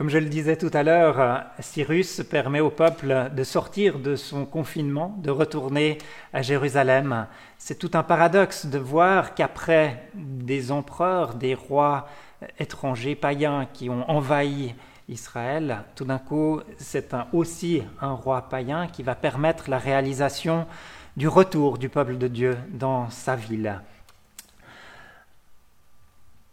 Comme je le disais tout à l'heure, Cyrus permet au peuple de sortir de son confinement, de retourner à Jérusalem. C'est tout un paradoxe de voir qu'après des empereurs, des rois étrangers, païens qui ont envahi Israël, tout d'un coup, c'est aussi un roi païen qui va permettre la réalisation du retour du peuple de Dieu dans sa ville.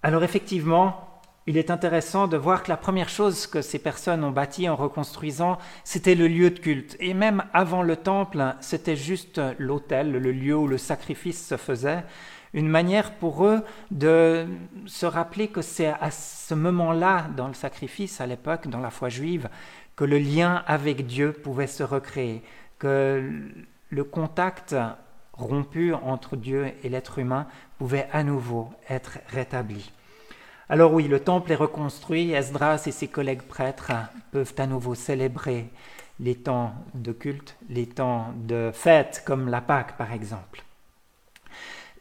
Alors effectivement, il est intéressant de voir que la première chose que ces personnes ont bâtie en reconstruisant, c'était le lieu de culte. Et même avant le temple, c'était juste l'autel, le lieu où le sacrifice se faisait. Une manière pour eux de se rappeler que c'est à ce moment-là, dans le sacrifice, à l'époque, dans la foi juive, que le lien avec Dieu pouvait se recréer, que le contact rompu entre Dieu et l'être humain pouvait à nouveau être rétabli. Alors oui, le temple est reconstruit, Esdras et ses collègues prêtres peuvent à nouveau célébrer les temps de culte, les temps de fête, comme la Pâque par exemple.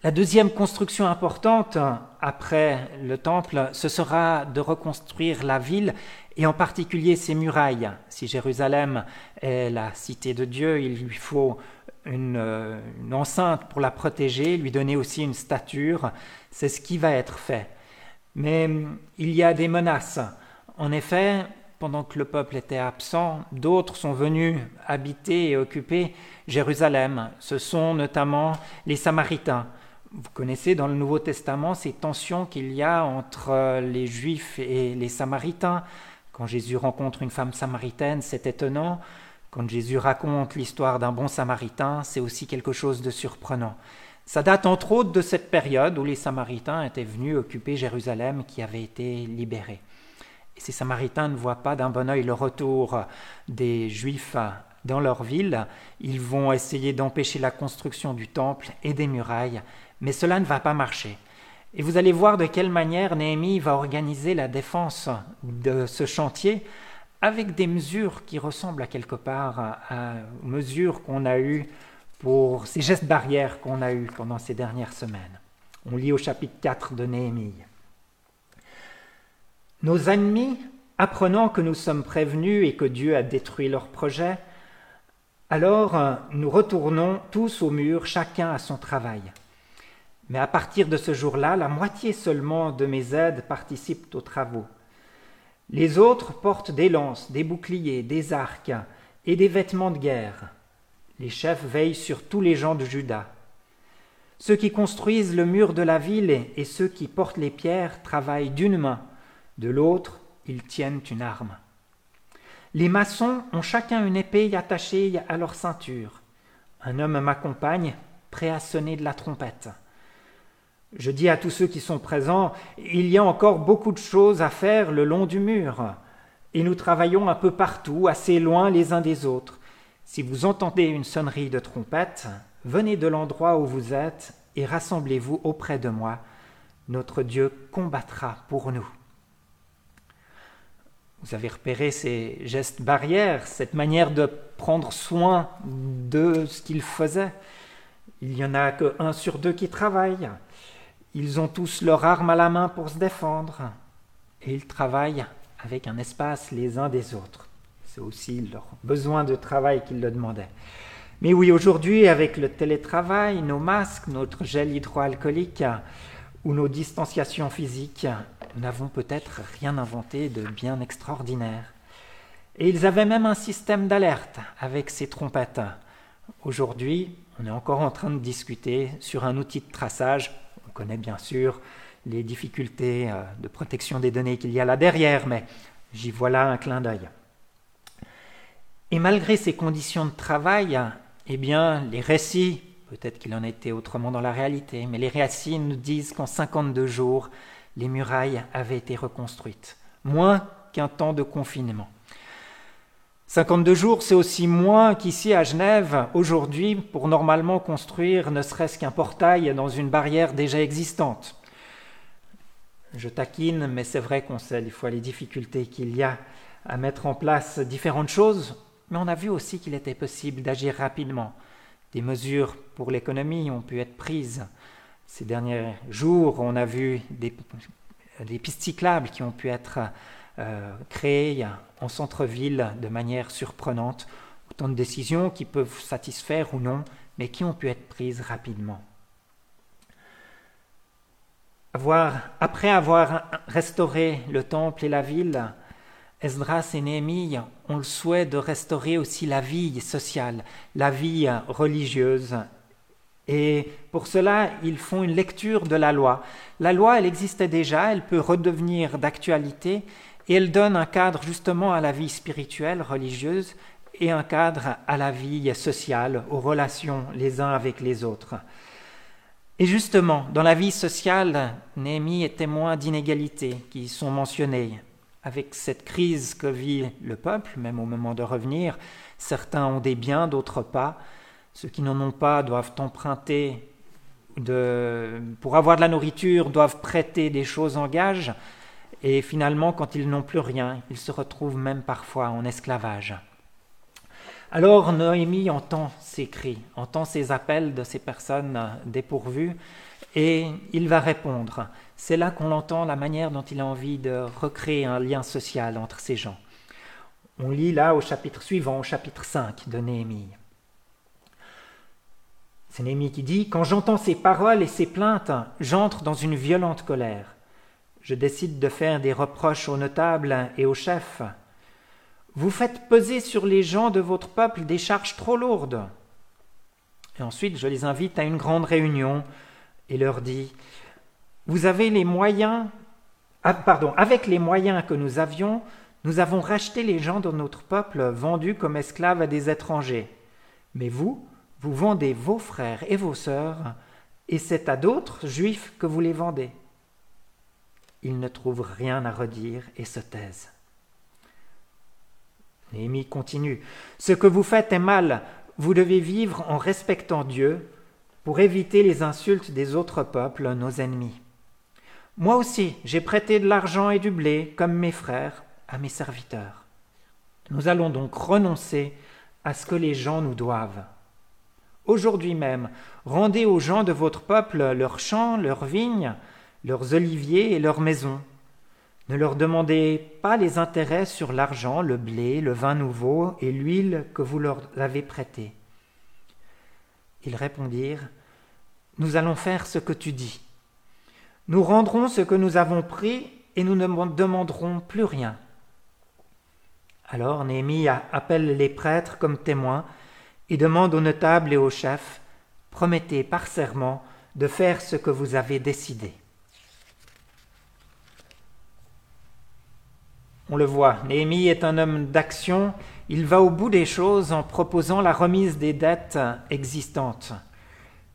La deuxième construction importante après le temple, ce sera de reconstruire la ville et en particulier ses murailles. Si Jérusalem est la cité de Dieu, il lui faut une, une enceinte pour la protéger, lui donner aussi une stature. C'est ce qui va être fait. Mais il y a des menaces. En effet, pendant que le peuple était absent, d'autres sont venus habiter et occuper Jérusalem. Ce sont notamment les Samaritains. Vous connaissez dans le Nouveau Testament ces tensions qu'il y a entre les Juifs et les Samaritains. Quand Jésus rencontre une femme samaritaine, c'est étonnant. Quand Jésus raconte l'histoire d'un bon Samaritain, c'est aussi quelque chose de surprenant. Ça date entre autres de cette période où les Samaritains étaient venus occuper Jérusalem qui avait été libérée. Et ces Samaritains ne voient pas d'un bon oeil le retour des Juifs dans leur ville. Ils vont essayer d'empêcher la construction du temple et des murailles, mais cela ne va pas marcher. Et vous allez voir de quelle manière Néhémie va organiser la défense de ce chantier avec des mesures qui ressemblent à quelque part aux mesures qu'on a eues pour ces gestes barrières qu'on a eus pendant ces dernières semaines. On lit au chapitre 4 de Néhémie. Nos ennemis, apprenant que nous sommes prévenus et que Dieu a détruit leurs projets, alors nous retournons tous au mur, chacun à son travail. Mais à partir de ce jour-là, la moitié seulement de mes aides participent aux travaux. Les autres portent des lances, des boucliers, des arcs et des vêtements de guerre. Les chefs veillent sur tous les gens de Juda. Ceux qui construisent le mur de la ville et ceux qui portent les pierres travaillent d'une main, de l'autre ils tiennent une arme. Les maçons ont chacun une épée attachée à leur ceinture. Un homme m'accompagne, prêt à sonner de la trompette. Je dis à tous ceux qui sont présents, il y a encore beaucoup de choses à faire le long du mur, et nous travaillons un peu partout, assez loin les uns des autres. Si vous entendez une sonnerie de trompette, venez de l'endroit où vous êtes et rassemblez-vous auprès de moi. Notre Dieu combattra pour nous. Vous avez repéré ces gestes barrières, cette manière de prendre soin de ce qu'ils faisaient. Il n'y en a que un sur deux qui travaillent. Ils ont tous leur arme à la main pour se défendre. Et ils travaillent avec un espace les uns des autres. C'est aussi leur besoin de travail qui le demandaient. Mais oui, aujourd'hui, avec le télétravail, nos masques, notre gel hydroalcoolique ou nos distanciations physiques, nous n'avons peut-être rien inventé de bien extraordinaire. Et ils avaient même un système d'alerte avec ces trompettes. Aujourd'hui, on est encore en train de discuter sur un outil de traçage. On connaît bien sûr les difficultés euh, de protection des données qu'il y a là derrière, mais j'y vois là un clin d'œil. Et malgré ces conditions de travail, eh bien, les récits, peut-être qu'il en était autrement dans la réalité, mais les récits nous disent qu'en 52 jours, les murailles avaient été reconstruites, moins qu'un temps de confinement. 52 jours, c'est aussi moins qu'ici à Genève, aujourd'hui, pour normalement construire ne serait-ce qu'un portail dans une barrière déjà existante. Je taquine, mais c'est vrai qu'on sait des fois les difficultés qu'il y a à mettre en place différentes choses mais on a vu aussi qu'il était possible d'agir rapidement. Des mesures pour l'économie ont pu être prises. Ces derniers jours, on a vu des, pistes cyclables qui ont pu être euh, créées en centre-ville de manière surprenante. Autant de décisions qui peuvent satisfaire ou non, mais qui ont pu être prises rapidement. après avoir restauré le temple et la ville, Esdras et Néhémie ont le souhait de restaurer aussi la vie sociale, la vie religieuse. Et pour cela, ils font une lecture de la loi. La loi, elle existait déjà, elle peut redevenir d'actualité, et elle donne un cadre justement à la vie spirituelle, religieuse, et un cadre à la vie sociale, aux relations les uns avec les autres. Et justement, dans la vie sociale, Néhémie est témoin d'inégalités qui sont mentionnées. Avec cette crise que vit le peuple, même au moment de revenir, certains ont des biens, d'autres pas. Ceux qui n'en ont pas doivent emprunter pour avoir de la nourriture, doivent prêter des choses en gage. Et finalement, quand ils n'ont plus rien, ils se retrouvent même parfois en esclavage. Alors Noémie entend ces cris, entend ces appels de ces personnes dépourvues, et il va répondre. C'est là qu'on entend la manière dont il a envie de recréer un lien social entre ces gens. On lit là au chapitre suivant, au chapitre 5 de Néhémie. C'est Néhémie qui dit Quand j'entends ces paroles et ces plaintes, j'entre dans une violente colère. Je décide de faire des reproches aux notables et aux chefs vous faites peser sur les gens de votre peuple des charges trop lourdes. Et ensuite, je les invite à une grande réunion et leur dis Vous avez les moyens, ah, pardon, avec les moyens que nous avions, nous avons racheté les gens de notre peuple vendus comme esclaves à des étrangers. Mais vous, vous vendez vos frères et vos sœurs, et c'est à d'autres juifs que vous les vendez. Ils ne trouvent rien à redire et se taisent. Néhémie continue. Ce que vous faites est mal. Vous devez vivre en respectant Dieu pour éviter les insultes des autres peuples, nos ennemis. Moi aussi, j'ai prêté de l'argent et du blé, comme mes frères, à mes serviteurs. Nous allons donc renoncer à ce que les gens nous doivent. Aujourd'hui même, rendez aux gens de votre peuple leurs champs, leurs vignes, leurs oliviers et leurs maisons ne leur demandez pas les intérêts sur l'argent, le blé, le vin nouveau et l'huile que vous leur avez prêté. Ils répondirent Nous allons faire ce que tu dis. Nous rendrons ce que nous avons pris et nous ne demanderons plus rien. Alors Néhémie appelle les prêtres comme témoins et demande aux notables et aux chefs Promettez par serment de faire ce que vous avez décidé. On le voit, Néhémie est un homme d'action, il va au bout des choses en proposant la remise des dettes existantes.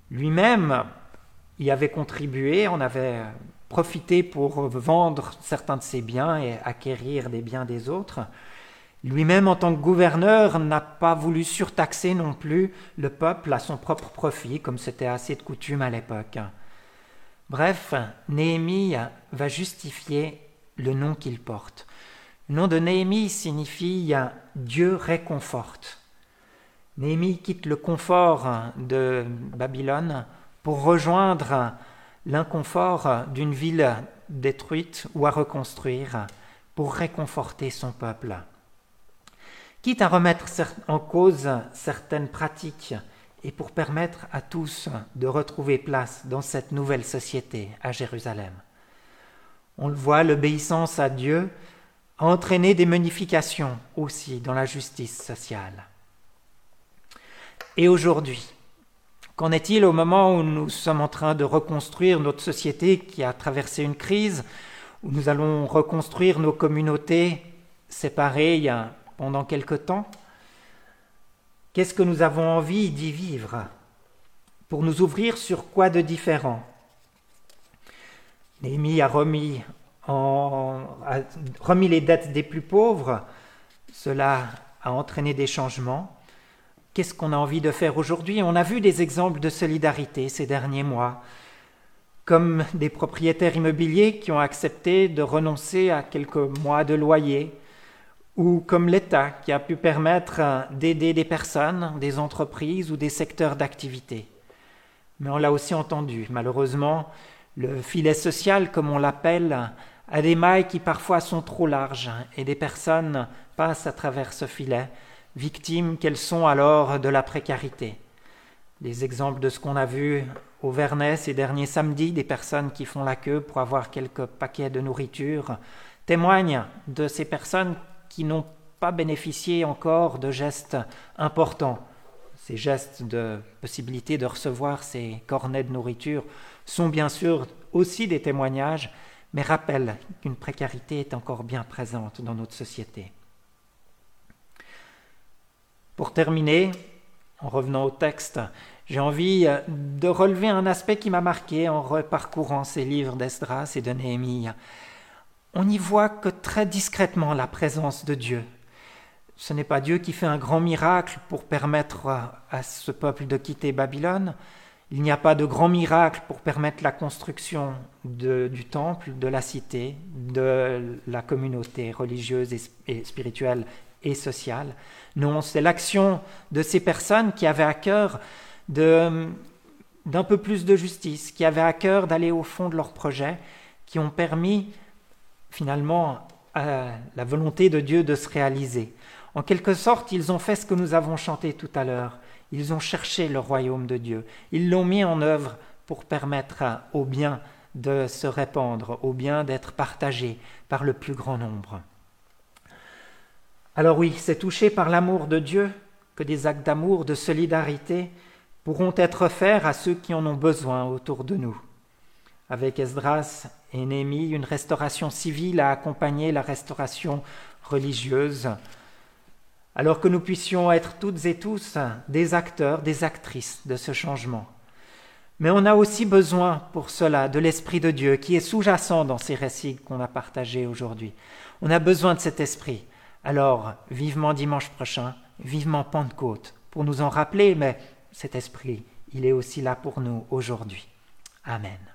Lui-même y avait contribué, on avait profité pour vendre certains de ses biens et acquérir des biens des autres. Lui-même, en tant que gouverneur, n'a pas voulu surtaxer non plus le peuple à son propre profit, comme c'était assez de coutume à l'époque. Bref, Néhémie va justifier le nom qu'il porte. Nom de Néhémie signifie Dieu réconforte. Néhémie quitte le confort de Babylone pour rejoindre l'inconfort d'une ville détruite ou à reconstruire pour réconforter son peuple. Quitte à remettre en cause certaines pratiques et pour permettre à tous de retrouver place dans cette nouvelle société à Jérusalem. On le voit, l'obéissance à Dieu a entraîné des modifications aussi dans la justice sociale. Et aujourd'hui, qu'en est-il au moment où nous sommes en train de reconstruire notre société qui a traversé une crise, où nous allons reconstruire nos communautés séparées pendant quelque temps? Qu'est-ce que nous avons envie d'y vivre Pour nous ouvrir sur quoi de différent? Néhémie a remis a remis les dettes des plus pauvres, cela a entraîné des changements. Qu'est-ce qu'on a envie de faire aujourd'hui? On a vu des exemples de solidarité ces derniers mois, comme des propriétaires immobiliers qui ont accepté de renoncer à quelques mois de loyer, ou comme l'État qui a pu permettre d'aider des personnes, des entreprises ou des secteurs d'activité. Mais on l'a aussi entendu, malheureusement, le filet social, comme on l'appelle, à des mailles qui parfois sont trop larges, et des personnes passent à travers ce filet, victimes qu'elles sont alors de la précarité. Des exemples de ce qu'on a vu au Vernet ces derniers samedis, des personnes qui font la queue pour avoir quelques paquets de nourriture, témoignent de ces personnes qui n'ont pas bénéficié encore de gestes importants. Ces gestes de possibilité de recevoir ces cornets de nourriture sont bien sûr aussi des témoignages, mais rappellent qu'une précarité est encore bien présente dans notre société. Pour terminer, en revenant au texte, j'ai envie de relever un aspect qui m'a marqué en reparcourant ces livres d'Esdras et de Néhémie. On n'y voit que très discrètement la présence de Dieu ce n'est pas Dieu qui fait un grand miracle pour permettre à ce peuple de quitter Babylone. Il n'y a pas de grand miracle pour permettre la construction du temple, de la cité, de la communauté religieuse et spirituelle et sociale. Non, c'est l'action de ces personnes qui avaient à cœur d'un peu plus de justice, qui avaient à cœur d'aller au fond de leur projet, qui ont permis finalement à la volonté de Dieu de se réaliser. En quelque sorte, ils ont fait ce que nous avons chanté tout à l'heure. Ils ont cherché le royaume de Dieu. Ils l'ont mis en œuvre pour permettre au bien de se répandre, au bien d'être partagé par le plus grand nombre. Alors oui, c'est touché par l'amour de Dieu que des actes d'amour, de solidarité pourront être faits à ceux qui en ont besoin autour de nous. Avec Esdras et Néhémie, une restauration civile a accompagné la restauration religieuse alors que nous puissions être toutes et tous des acteurs, des actrices de ce changement. Mais on a aussi besoin pour cela de l'Esprit de Dieu qui est sous-jacent dans ces récits qu'on a partagés aujourd'hui. On a besoin de cet Esprit. Alors, vivement dimanche prochain, vivement Pentecôte, pour nous en rappeler, mais cet Esprit, il est aussi là pour nous aujourd'hui. Amen.